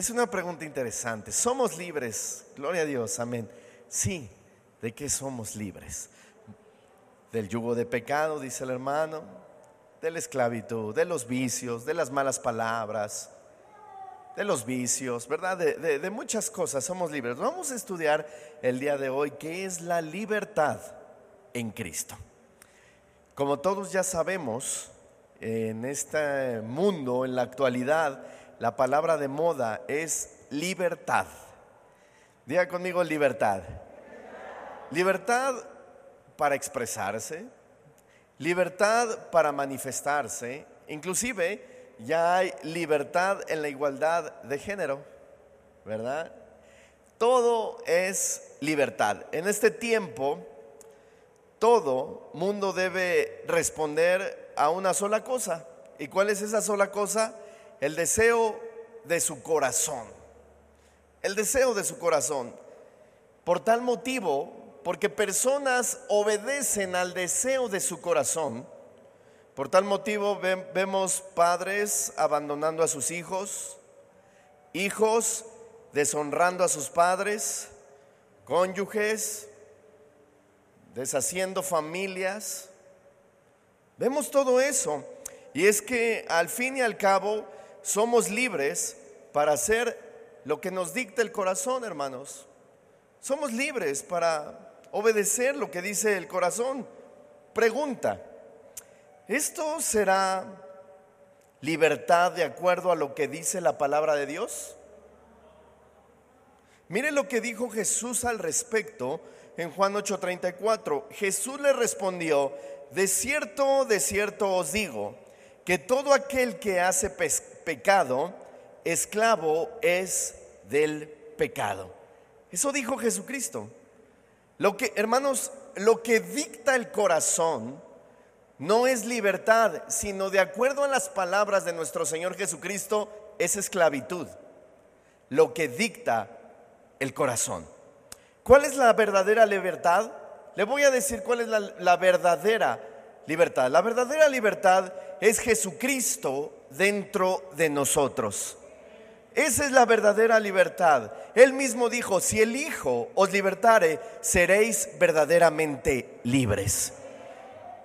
Es una pregunta interesante. ¿Somos libres? Gloria a Dios, amén. Sí, ¿de qué somos libres? Del yugo de pecado, dice el hermano, de la esclavitud, de los vicios, de las malas palabras, de los vicios, ¿verdad? De, de muchas cosas somos libres. Vamos a estudiar el día de hoy qué es la libertad en Cristo. Como todos ya sabemos, en este mundo, en la actualidad, la palabra de moda es libertad. Diga conmigo libertad. Libertad para expresarse, libertad para manifestarse, inclusive ya hay libertad en la igualdad de género, ¿verdad? Todo es libertad. En este tiempo, todo mundo debe responder a una sola cosa. ¿Y cuál es esa sola cosa? El deseo de su corazón. El deseo de su corazón. Por tal motivo, porque personas obedecen al deseo de su corazón, por tal motivo vemos padres abandonando a sus hijos, hijos deshonrando a sus padres, cónyuges deshaciendo familias. Vemos todo eso. Y es que al fin y al cabo somos libres para hacer lo que nos dicta el corazón, hermanos. Somos libres para obedecer lo que dice el corazón. Pregunta, ¿esto será libertad de acuerdo a lo que dice la palabra de Dios? Mire lo que dijo Jesús al respecto en Juan 8:34. Jesús le respondió, de cierto, de cierto os digo, que todo aquel que hace pecado, esclavo es del pecado. Eso dijo Jesucristo. Lo que, hermanos, lo que dicta el corazón no es libertad, sino de acuerdo a las palabras de nuestro Señor Jesucristo, es esclavitud. Lo que dicta el corazón. ¿Cuál es la verdadera libertad? Le voy a decir cuál es la, verdadera libertad. La verdadera libertad es Jesucristo dentro de nosotros. Esa es la verdadera libertad. Él mismo dijo, si el Hijo os libertare, seréis verdaderamente libres.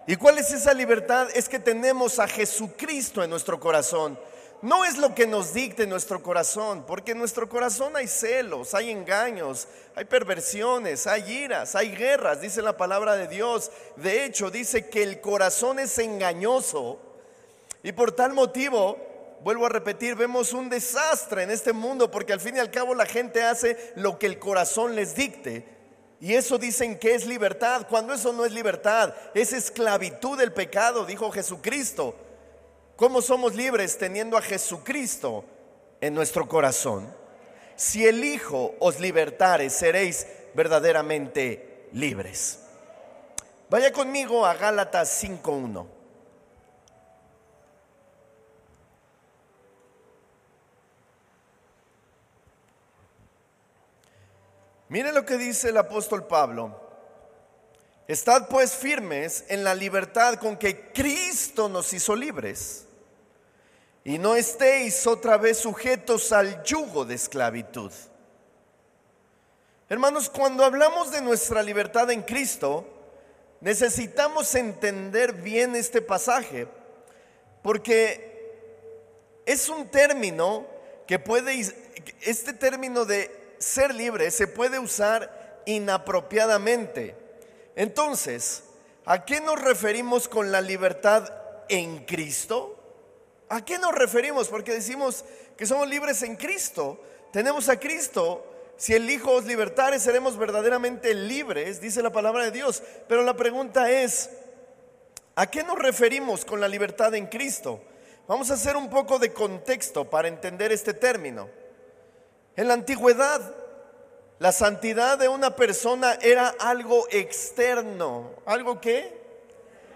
¿Y cuál es esa libertad? Es que tenemos a Jesucristo en nuestro corazón. No es lo que nos dicte nuestro corazón, porque en nuestro corazón hay celos, hay engaños, hay perversiones, hay iras, hay guerras, dice la palabra de Dios. De hecho, dice que el corazón es engañoso y por tal motivo, vuelvo a repetir, vemos un desastre en este mundo, porque al fin y al cabo la gente hace lo que el corazón les dicte. Y eso dicen que es libertad, cuando eso no es libertad, es esclavitud del pecado, dijo Jesucristo. ¿Cómo somos libres teniendo a Jesucristo en nuestro corazón? Si el Hijo os libertare, seréis verdaderamente libres. Vaya conmigo a Gálatas 5.1. Mire lo que dice el apóstol Pablo. Estad pues firmes en la libertad con que Cristo nos hizo libres y no estéis otra vez sujetos al yugo de esclavitud. Hermanos, cuando hablamos de nuestra libertad en Cristo, necesitamos entender bien este pasaje, porque es un término que puede, este término de ser libre se puede usar inapropiadamente. Entonces, ¿a qué nos referimos con la libertad en Cristo? ¿A qué nos referimos? Porque decimos que somos libres en Cristo. Tenemos a Cristo. Si el Hijo os libertare, seremos verdaderamente libres, dice la palabra de Dios. Pero la pregunta es, ¿a qué nos referimos con la libertad en Cristo? Vamos a hacer un poco de contexto para entender este término. En la antigüedad, la santidad de una persona era algo externo. ¿Algo qué?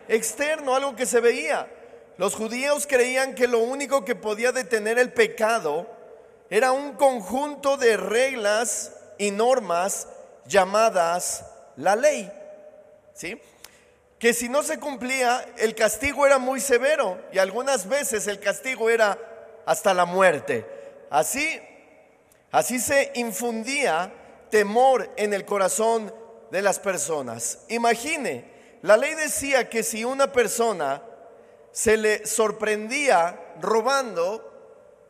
Externo, algo que se veía. Los judíos creían que lo único que podía detener el pecado era un conjunto de reglas y normas llamadas la ley. ¿Sí? Que si no se cumplía, el castigo era muy severo y algunas veces el castigo era hasta la muerte. Así Así se infundía temor en el corazón de las personas. Imagine, la ley decía que si una persona se le sorprendía robando,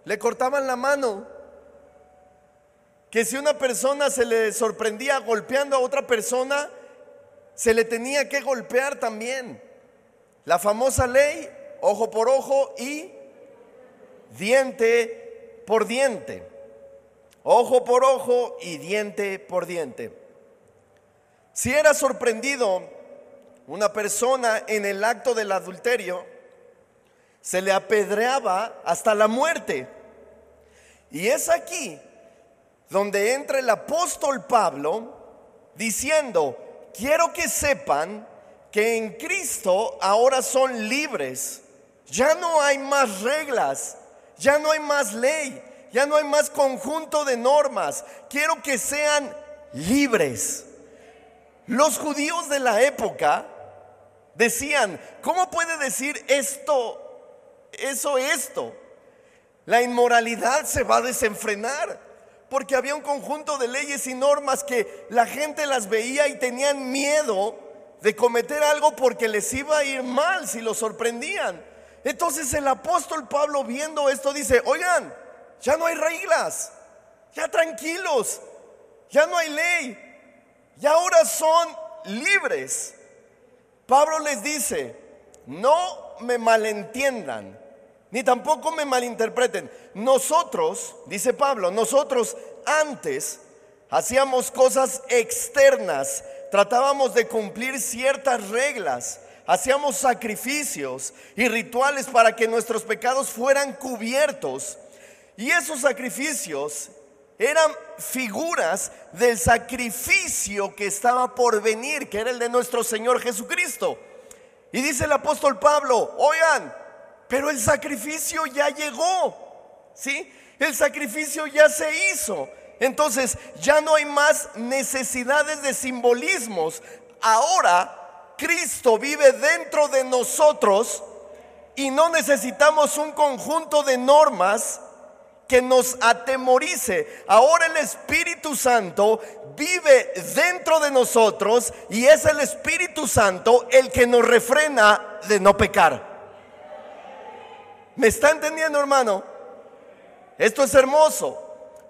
le cortaban la mano. Que si una persona se le sorprendía golpeando a otra persona, se le tenía que golpear también. La famosa ley, ojo por ojo y diente por diente. Ojo por ojo y diente por diente. Si era sorprendido una persona en el acto del adulterio, se le apedreaba hasta la muerte. Y es aquí donde entra el apóstol Pablo diciendo, quiero que sepan que en Cristo ahora son libres. Ya no hay más reglas, ya no hay más ley, ya no hay más conjunto de normas. Quiero que sean libres. Los judíos de la época decían, ¿cómo puede decir esto, eso, esto? La inmoralidad se va a desenfrenar porque había un conjunto de leyes y normas que la gente las veía y tenían miedo de cometer algo porque les iba a ir mal si lo sorprendían. Entonces el apóstol Pablo viendo esto dice, oigan, ya no hay reglas, ya tranquilos, ya no hay ley, y ahora son libres. Pablo les dice, no me malentiendan, ni tampoco me malinterpreten. Nosotros, dice Pablo, nosotros antes hacíamos cosas externas, tratábamos de cumplir ciertas reglas, hacíamos sacrificios y rituales para que nuestros pecados fueran cubiertos. Y esos sacrificios eran figuras del sacrificio que estaba por venir, que era el de nuestro Señor Jesucristo. Y dice el apóstol Pablo, oigan, pero el sacrificio ya llegó, ¿sí? El sacrificio ya se hizo. Entonces ya no hay más necesidades de simbolismos. Ahora Cristo vive dentro de nosotros y no necesitamos un conjunto de normas que nos atemorice. Ahora el Espíritu Santo vive dentro de nosotros y es el Espíritu Santo el que nos refrena de no pecar. ¿Me está entendiendo, hermano? Esto es hermoso.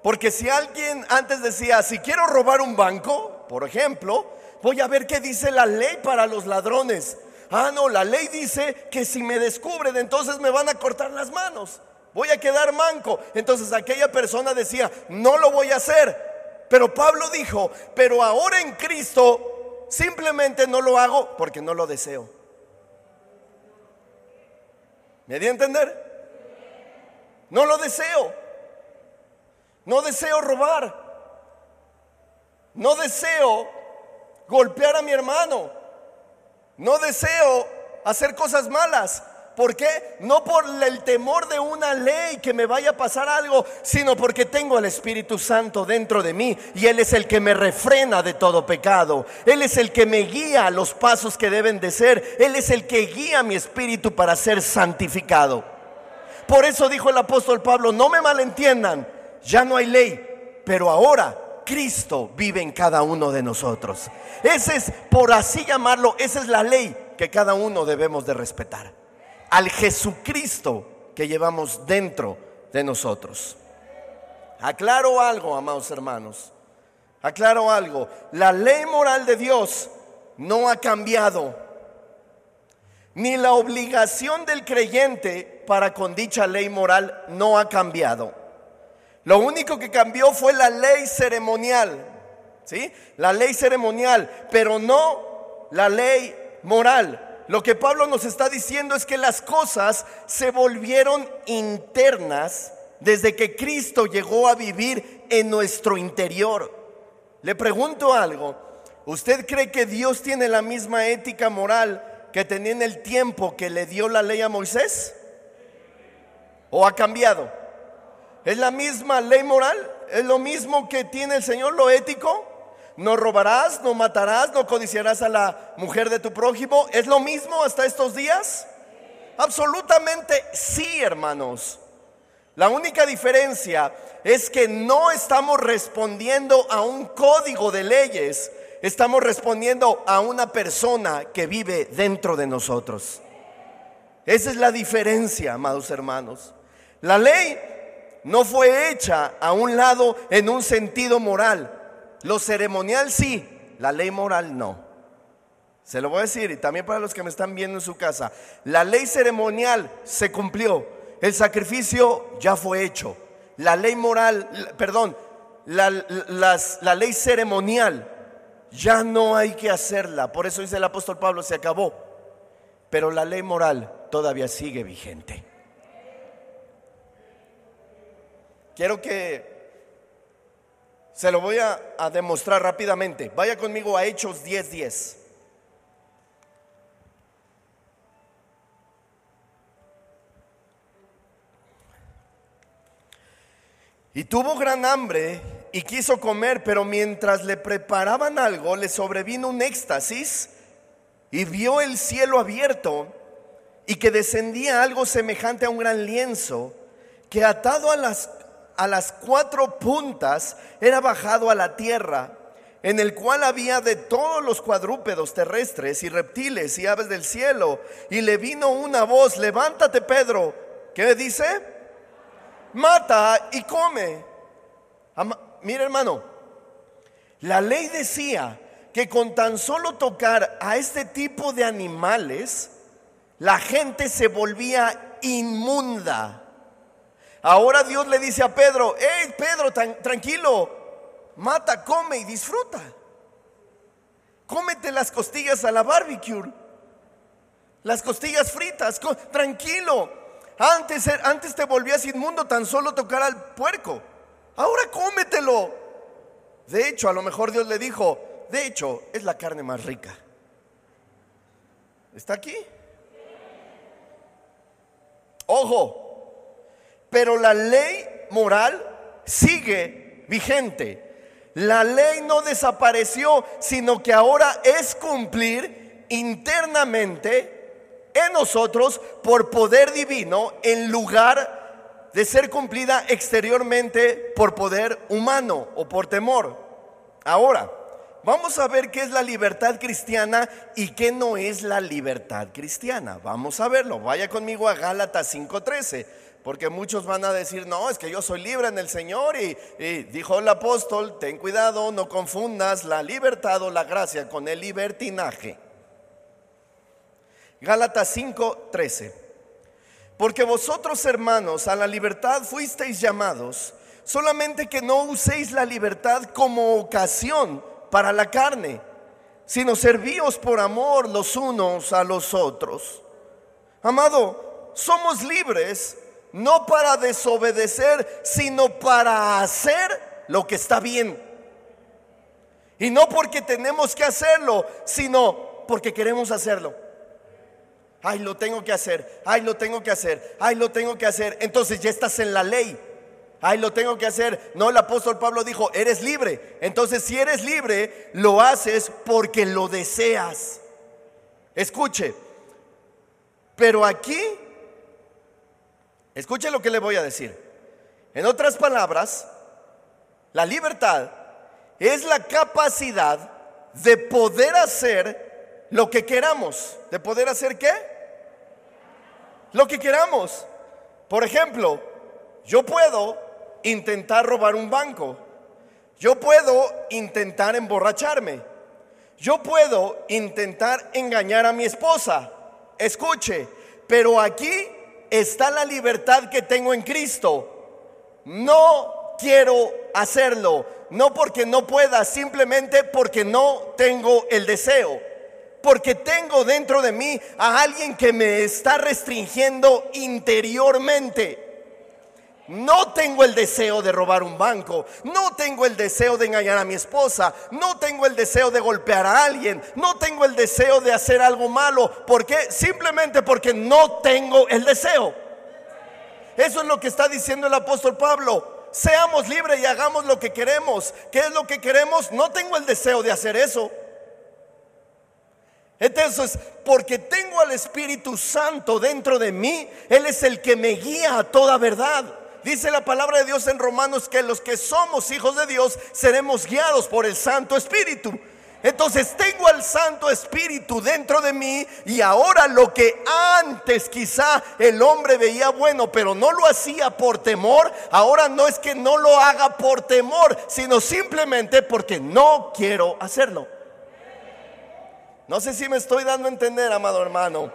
Porque si alguien antes decía, si quiero robar un banco, por ejemplo, voy a ver qué dice la ley para los ladrones. Ah, no, la ley dice que si me descubren, entonces me van a cortar las manos. Voy a quedar manco. Entonces aquella persona decía, no lo voy a hacer. Pero Pablo dijo, pero ahora en Cristo simplemente no lo hago porque no lo deseo. ¿Me di a entender? No lo deseo. No deseo robar. No deseo golpear a mi hermano. No deseo hacer cosas malas. ¿Por qué? No por el temor de una ley que me vaya a pasar algo, sino porque tengo el Espíritu Santo dentro de mí y Él es el que me refrena de todo pecado. Él es el que me guía a los pasos que deben de ser. Él es el que guía mi espíritu para ser santificado. Por eso dijo el apóstol Pablo, no me malentiendan, ya no hay ley, pero ahora Cristo vive en cada uno de nosotros. Ese es, por así llamarlo, esa es la ley que cada uno debemos de respetar al Jesucristo que llevamos dentro de nosotros. Aclaro algo, amados hermanos. Aclaro algo. La ley moral de Dios no ha cambiado. Ni la obligación del creyente para con dicha ley moral no ha cambiado. Lo único que cambió fue la ley ceremonial. ¿Sí? La ley ceremonial, pero no la ley moral. Lo que Pablo nos está diciendo es que las cosas se volvieron internas desde que Cristo llegó a vivir en nuestro interior. Le pregunto algo, ¿usted cree que Dios tiene la misma ética moral que tenía en el tiempo que le dio la ley a Moisés? ¿O ha cambiado? ¿Es la misma ley moral? ¿Es lo mismo que tiene el Señor lo ético? No robarás, no matarás, no codiciarás a la mujer de tu prójimo. ¿Es lo mismo hasta estos días? Absolutamente sí, hermanos. La única diferencia es que no estamos respondiendo a un código de leyes, estamos respondiendo a una persona que vive dentro de nosotros. Esa es la diferencia, amados hermanos. La ley no fue hecha a un lado en un sentido moral. Lo ceremonial sí, la ley moral no. Se lo voy a decir y también para los que me están viendo en su casa. La ley ceremonial se cumplió. El sacrificio ya fue hecho. La ley moral, perdón, la, la ley ceremonial ya no hay que hacerla. Por eso dice el apóstol Pablo, se acabó. Pero la ley moral todavía sigue vigente. Quiero que se lo voy a, demostrar rápidamente. Vaya conmigo a Hechos 10:10. 10. Y tuvo gran hambre y quiso comer, pero mientras le preparaban algo, le sobrevino un éxtasis y vio el cielo abierto y que descendía algo semejante a un gran lienzo que atado a las, a las cuatro puntas era bajado a la tierra, en el cual había de todos los cuadrúpedos terrestres y reptiles y aves del cielo. Y le vino una voz, levántate Pedro. ¿Qué dice? Mata y come. mira hermano, la ley decía que con tan solo tocar a este tipo de animales, la gente se volvía inmunda. Ahora Dios le dice a Pedro, hey Pedro, tranquilo, mata, come y disfruta. Cómete las costillas a la barbecue, las costillas fritas, tranquilo. Antes, antes te volvías inmundo tan solo tocar al puerco. Ahora cómetelo. De hecho, a lo mejor Dios le dijo, de hecho, es la carne más rica. ¿Está aquí? Ojo, pero la ley moral sigue vigente. La ley no desapareció, sino que ahora es cumplir internamente en nosotros por poder divino en lugar de ser cumplida exteriormente por poder humano o por temor. Ahora, Vamos a ver qué es la libertad cristiana y qué no es la libertad cristiana. Vamos a verlo. Vaya conmigo a Gálatas 5:13. Porque muchos van a decir, no, es que yo soy libre en el Señor. Y, dijo el apóstol, ten cuidado, no confundas la libertad o la gracia con el libertinaje. Gálatas 5:13. Porque vosotros, hermanos, a la libertad fuisteis llamados, solamente que no uséis la libertad como ocasión para la carne, sino servíos por amor los unos a los otros. Amado, somos libres no para desobedecer, sino para hacer lo que está bien. Y no porque tenemos que hacerlo, sino porque queremos hacerlo. Ay, lo tengo que hacer, ay, lo tengo que hacer, ay, lo tengo que hacer. Entonces ya estás en la ley. Ay, lo tengo que hacer. No, el apóstol Pablo dijo, eres libre. Entonces, si eres libre, lo haces porque lo deseas. Escuche, pero aquí, escuche lo que le voy a decir. En otras palabras, la libertad es la capacidad de poder hacer lo que queramos. ¿De poder hacer qué? Lo que queramos. Por ejemplo, yo puedo intentar robar un banco. Yo puedo intentar emborracharme. Yo puedo intentar engañar a mi esposa. Escuche, pero aquí está la libertad que tengo en Cristo. No quiero hacerlo, no porque no pueda, simplemente porque no tengo el deseo. Porque tengo dentro de mí a alguien que me está restringiendo interiormente. No tengo el deseo de robar un banco, no tengo el deseo de engañar a mi esposa, no tengo el deseo de golpear a alguien, no tengo el deseo de hacer algo malo. ¿Por qué? Simplemente porque no tengo el deseo. Eso es lo que está diciendo el apóstol Pablo. Seamos libres y hagamos lo que queremos. ¿Qué es lo que queremos? No tengo el deseo de hacer eso. Entonces, porque tengo al Espíritu Santo dentro de mí, Él es el que me guía a toda verdad. Dice la palabra de Dios en Romanos que los que somos hijos de Dios seremos guiados por el Santo Espíritu. Entonces tengo al Santo Espíritu dentro de mí y ahora lo que antes quizá el hombre veía bueno, pero no lo hacía por temor, ahora no es que no lo haga por temor, sino simplemente porque no quiero hacerlo. No sé si me estoy dando a entender, amado hermano.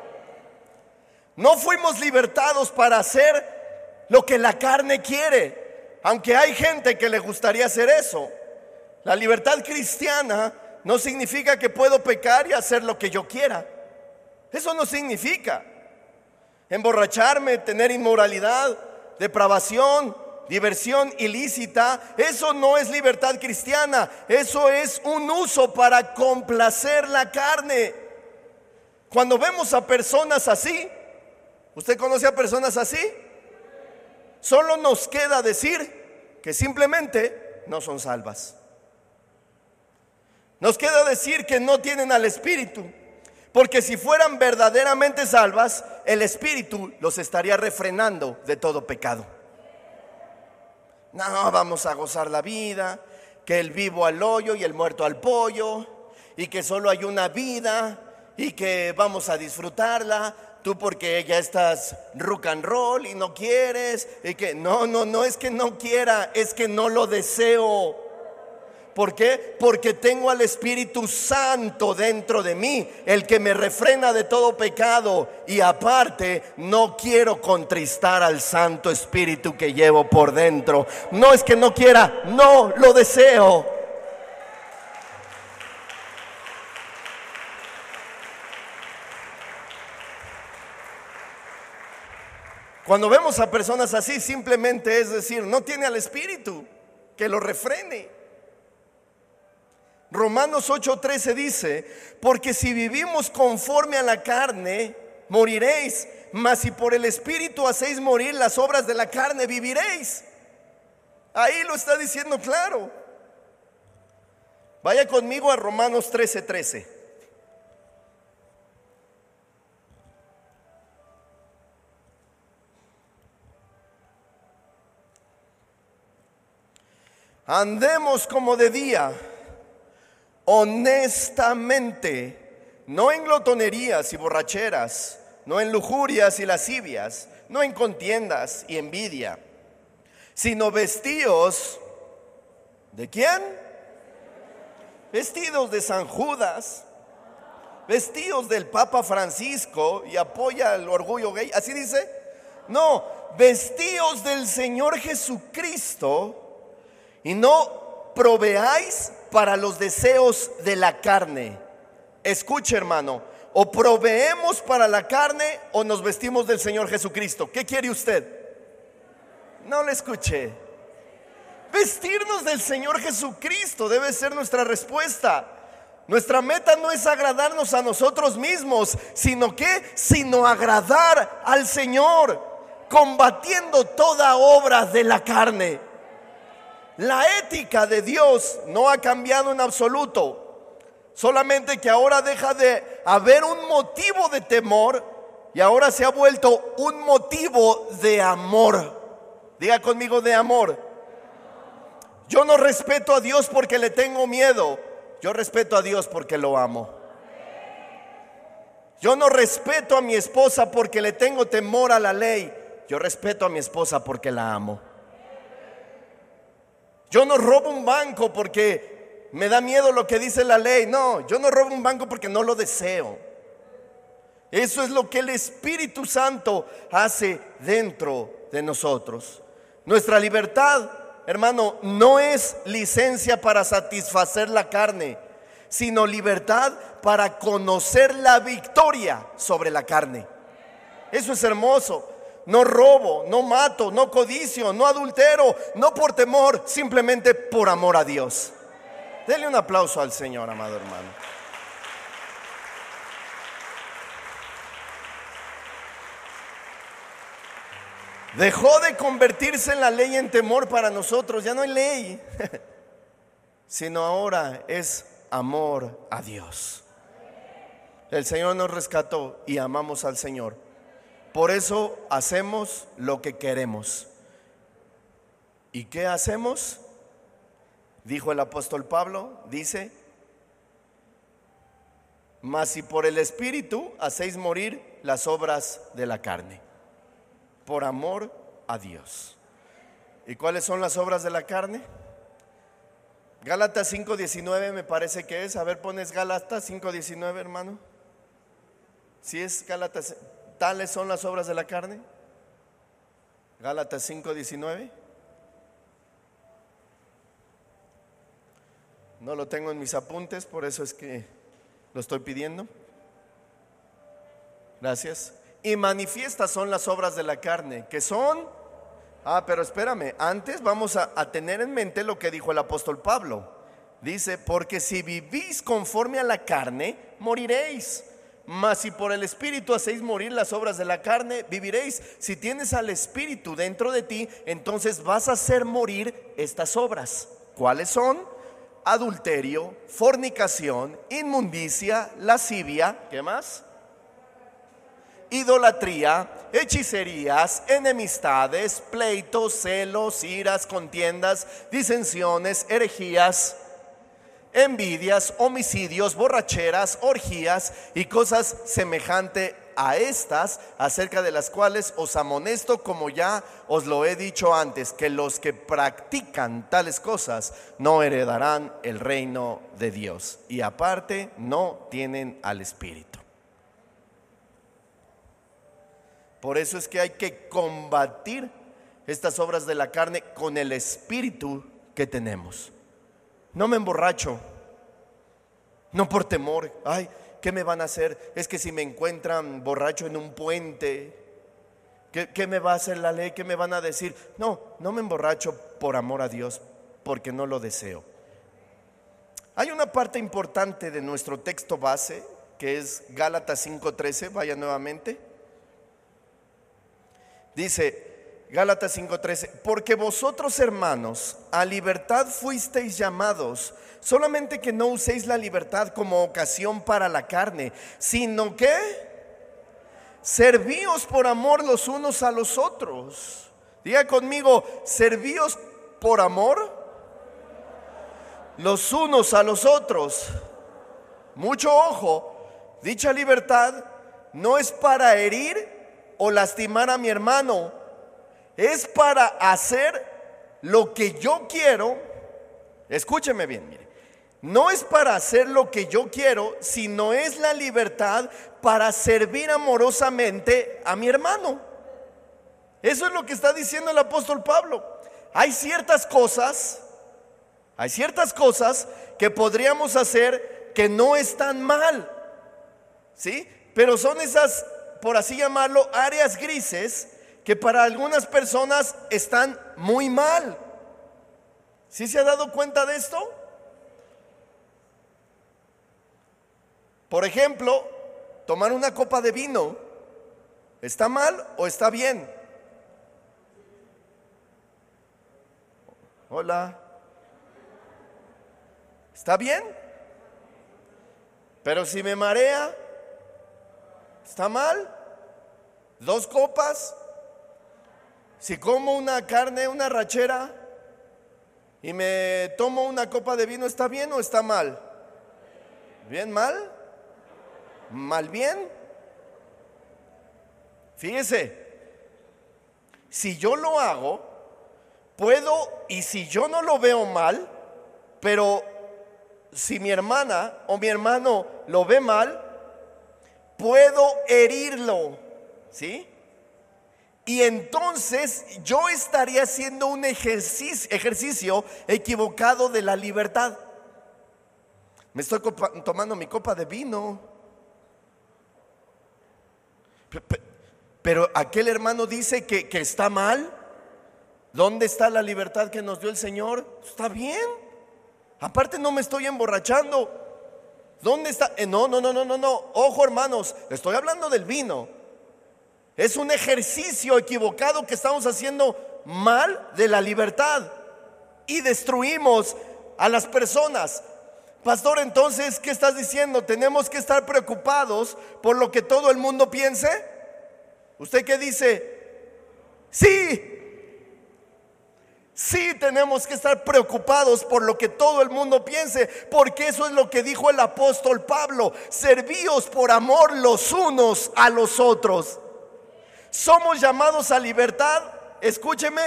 No fuimos libertados para hacer lo que la carne quiere, aunque hay gente que le gustaría hacer eso. La libertad cristiana no significa que puedo pecar y hacer lo que yo quiera. Eso no significa. Emborracharme, tener inmoralidad, depravación, diversión ilícita, eso no es libertad cristiana, eso es un uso para complacer la carne. Cuando vemos a personas así, ¿usted conoce a personas así? Solo nos queda decir que simplemente no son salvas. Nos queda decir que no tienen al Espíritu, porque si fueran verdaderamente salvas, el Espíritu los estaría refrenando de todo pecado. No, vamos a gozar la vida, que el vivo al hoyo y el muerto al pollo, y que solo hay una vida, y que vamos a disfrutarla, tú porque ya estás rock and roll y no quieres, y que no, no, no es que no quiera, es que no lo deseo. ¿Por qué? Porque tengo al Espíritu Santo dentro de mí, el que me refrena de todo pecado. Y aparte, no quiero contristar al Santo Espíritu que llevo por dentro. No es que no quiera, no lo deseo. Cuando vemos a personas así, simplemente es decir, no tiene al Espíritu que lo refrene. Romanos 8:13 dice, porque si vivimos conforme a la carne, moriréis, mas si por el Espíritu hacéis morir las obras de la carne, viviréis. Ahí lo está diciendo claro. Vaya conmigo a Romanos 13:13. Andemos como de día honestamente, no en glotonerías y borracheras, no en lujurias y lascivias, no en contiendas y envidia, sino vestidos de quién? Vestidos de San Judas, vestidos del Papa Francisco y apoya el orgullo gay, así dice. No, vestidos del Señor Jesucristo y no proveáis para los deseos de la carne. Escuche hermano, o proveemos para la carne o nos vestimos del Señor Jesucristo. ¿Qué quiere usted? No le escuché. Vestirnos del Señor Jesucristo debe ser nuestra respuesta. Nuestra meta no es agradarnos a nosotros mismos, sino que, sino agradar al Señor, combatiendo toda obra de la carne. La ética de Dios no ha cambiado en absoluto, solamente que ahora deja de haber un motivo de temor y ahora se ha vuelto un motivo de amor. Diga conmigo de amor. Yo no respeto a Dios porque le tengo miedo, yo respeto a Dios porque lo amo. Yo no respeto a mi esposa porque le tengo temor a la ley, yo respeto a mi esposa porque la amo. Yo no robo un banco porque me da miedo lo que dice la ley. No, yo no robo un banco porque no lo deseo. Eso es lo que el Espíritu Santo hace dentro de nosotros. Nuestra libertad, hermano, no es licencia para satisfacer la carne, sino libertad para conocer la victoria sobre la carne. Eso es hermoso no robo, no mato, no codicio, no adultero, no por temor, simplemente por amor a Dios. Dele un aplauso al Señor, amado hermano. Dejó de convertirse en la ley en temor para nosotros, ya no hay ley, sino ahora es amor a Dios. El Señor nos rescató y amamos al Señor. Por eso hacemos lo que queremos. ¿Y qué hacemos? Dijo el apóstol Pablo, dice, mas si por el Espíritu hacéis morir las obras de la carne, por amor a Dios. ¿Y cuáles son las obras de la carne? Gálatas 5.19 me parece que es. A ver, pones Gálatas 5.19, hermano. Si es Gálatas, ¿tales son las obras de la carne? Gálatas 5.19. No lo tengo en mis apuntes, por eso es que lo estoy pidiendo. Gracias. Y manifiestas son las obras de la carne, que son Ah, pero espérame, antes vamos a, tener en mente lo que dijo el apóstol Pablo. Dice, porque si vivís conforme a la carne, moriréis. Mas si por el Espíritu hacéis morir las obras de la carne, viviréis. Si tienes al Espíritu dentro de ti, entonces vas a hacer morir estas obras. ¿Cuáles son? Adulterio, fornicación, inmundicia, lascivia, ¿qué más? idolatría, hechicerías, enemistades, pleitos, celos, iras, contiendas, disensiones, herejías, envidias, homicidios, borracheras, orgías y cosas semejantes a estas, acerca de las cuales os amonesto, como ya os lo he dicho antes, que los que practican tales cosas no heredarán el reino de Dios y aparte no tienen al Espíritu. Por eso es que hay que combatir estas obras de la carne con el espíritu que tenemos. No me emborracho, no por temor. Ay, ¿qué me van a hacer? Es que si me encuentran borracho en un puente, ¿qué, ¿qué, me va a hacer la ley? ¿Qué me van a decir? No, no me emborracho por amor a Dios, porque no lo deseo. Hay una parte importante de nuestro texto base, que es Gálatas 5.13, vaya nuevamente. Dice Gálatas 5:13, porque vosotros hermanos a libertad fuisteis llamados, solamente que no uséis la libertad como ocasión para la carne, sino que servíos por amor los unos a los otros. Diga conmigo, servíos por amor los unos a los otros. Mucho ojo, dicha libertad no es para herir o lastimar a mi hermano. Es para hacer lo que yo quiero. Escúcheme bien, mire. No es para hacer lo que yo quiero, sino es la libertad para servir amorosamente a mi hermano. Eso es lo que está diciendo el apóstol Pablo. Hay ciertas cosas, hay ciertas cosas que podríamos hacer que no están mal. ¿Sí? Pero son esas por así llamarlo, áreas grises que para algunas personas están muy mal. ¿Sí se ha dado cuenta de esto? Por ejemplo, tomar una copa de vino, ¿está mal o está bien? Hola. ¿Está bien? Pero si me marea, ¿Está mal? ¿Dos copas? Si como una carne, una rachera, y me tomo una copa de vino, ¿está bien o está mal? ¿Bien mal? ¿Mal bien? Fíjese, si yo lo hago, puedo, y si yo no lo veo mal, pero si mi hermana o mi hermano lo ve mal, puedo herirlo, ¿sí? Y entonces yo estaría haciendo un ejercicio, equivocado de la libertad. Me estoy tomando mi copa de vino. Pero aquel hermano dice que, que está mal. ¿Dónde está la libertad que nos dio el Señor? Está bien. Aparte no me estoy emborrachando. ¿Dónde está? Eh, no, no, no, no, no, no. Ojo, hermanos, estoy hablando del vino. Es un ejercicio equivocado que estamos haciendo mal de la libertad y destruimos a las personas. Pastor, entonces, ¿qué estás diciendo? ¿Tenemos que estar preocupados por lo que todo el mundo piense? ¿Usted qué dice? Sí. Sí tenemos que estar preocupados por lo que todo el mundo piense, porque eso es lo que dijo el apóstol Pablo, servíos por amor los unos a los otros. Somos llamados a libertad, escúcheme,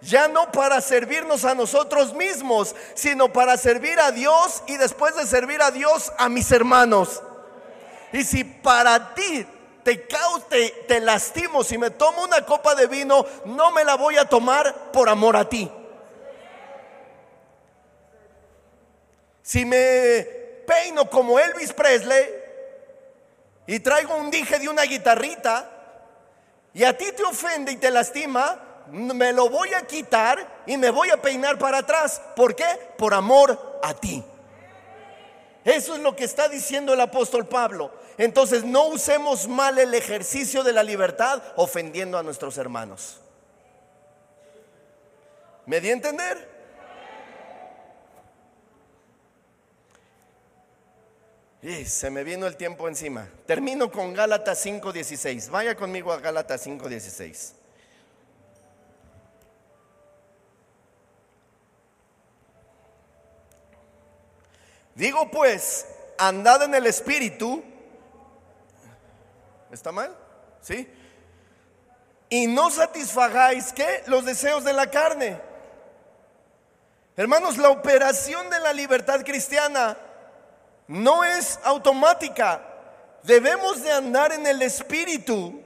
ya no para servirnos a nosotros mismos, sino para servir a Dios y después de servir a Dios a mis hermanos. Y si para ti te, te, te lastimo, si me tomo una copa de vino, no me la voy a tomar por amor a ti. Si me peino como Elvis Presley y traigo un dije de una guitarrita y a ti te ofende y te lastima, me lo voy a quitar y me voy a peinar para atrás. ¿Por qué? Por amor a ti. Eso es lo que está diciendo el apóstol Pablo. Entonces no usemos mal el ejercicio de la libertad ofendiendo a nuestros hermanos. ¿Me di a entender? Y se me vino el tiempo encima. Termino con Gálatas 5:16. Vaya conmigo a Gálatas 5:16. Digo pues, andad en el espíritu ¿Está mal? ¿Sí? Y no satisfagáis ¿qué? Los deseos de la carne. Hermanos, la operación de la libertad cristiana no es automática. Debemos de andar en el espíritu.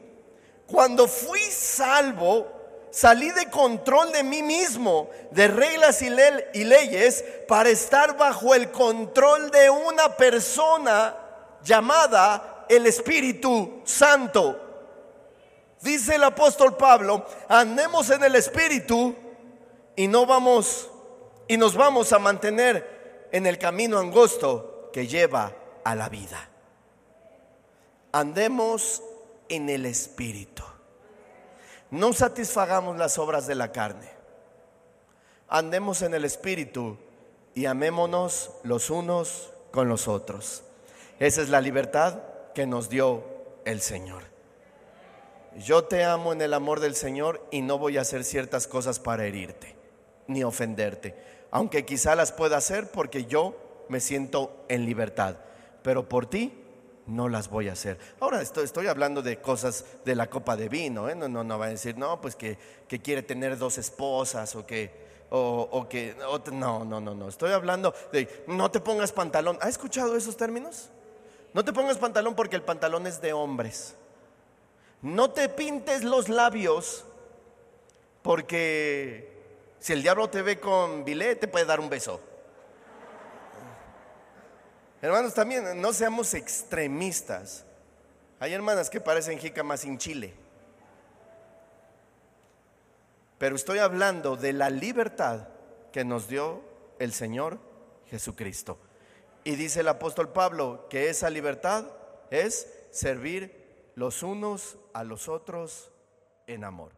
Cuando fui salvo, salí de control de mí mismo, de reglas y, y leyes, para estar bajo el control de una persona llamada el Espíritu Santo. Dice el apóstol Pablo, andemos en el Espíritu y no vamos y nos vamos a mantener en el camino angosto que lleva a la vida. Andemos en el Espíritu. No satisfagamos las obras de la carne. Andemos en el Espíritu y amémonos los unos con los otros. Esa es la libertad que nos dio el Señor. Yo te amo en el amor del Señor y no voy a hacer ciertas cosas para herirte ni ofenderte, aunque quizá las pueda hacer porque yo me siento en libertad, pero por ti no las voy a hacer. Ahora estoy, hablando de cosas de la copa de vino, ¿eh? no, no, va a decir, no, pues que, quiere tener dos esposas o que, o que, no, no, no, no, estoy hablando de, no te pongas pantalón. ¿Ha escuchado esos términos? No te pongas pantalón porque el pantalón es de hombres. No te pintes los labios porque si el diablo te ve con bilé te puede dar un beso. Hermanos, también no seamos extremistas. Hay hermanas que parecen jícamas sin chile. Pero estoy hablando de la libertad que nos dio el Señor Jesucristo. Y dice el apóstol Pablo que esa libertad es servir los unos a los otros en amor.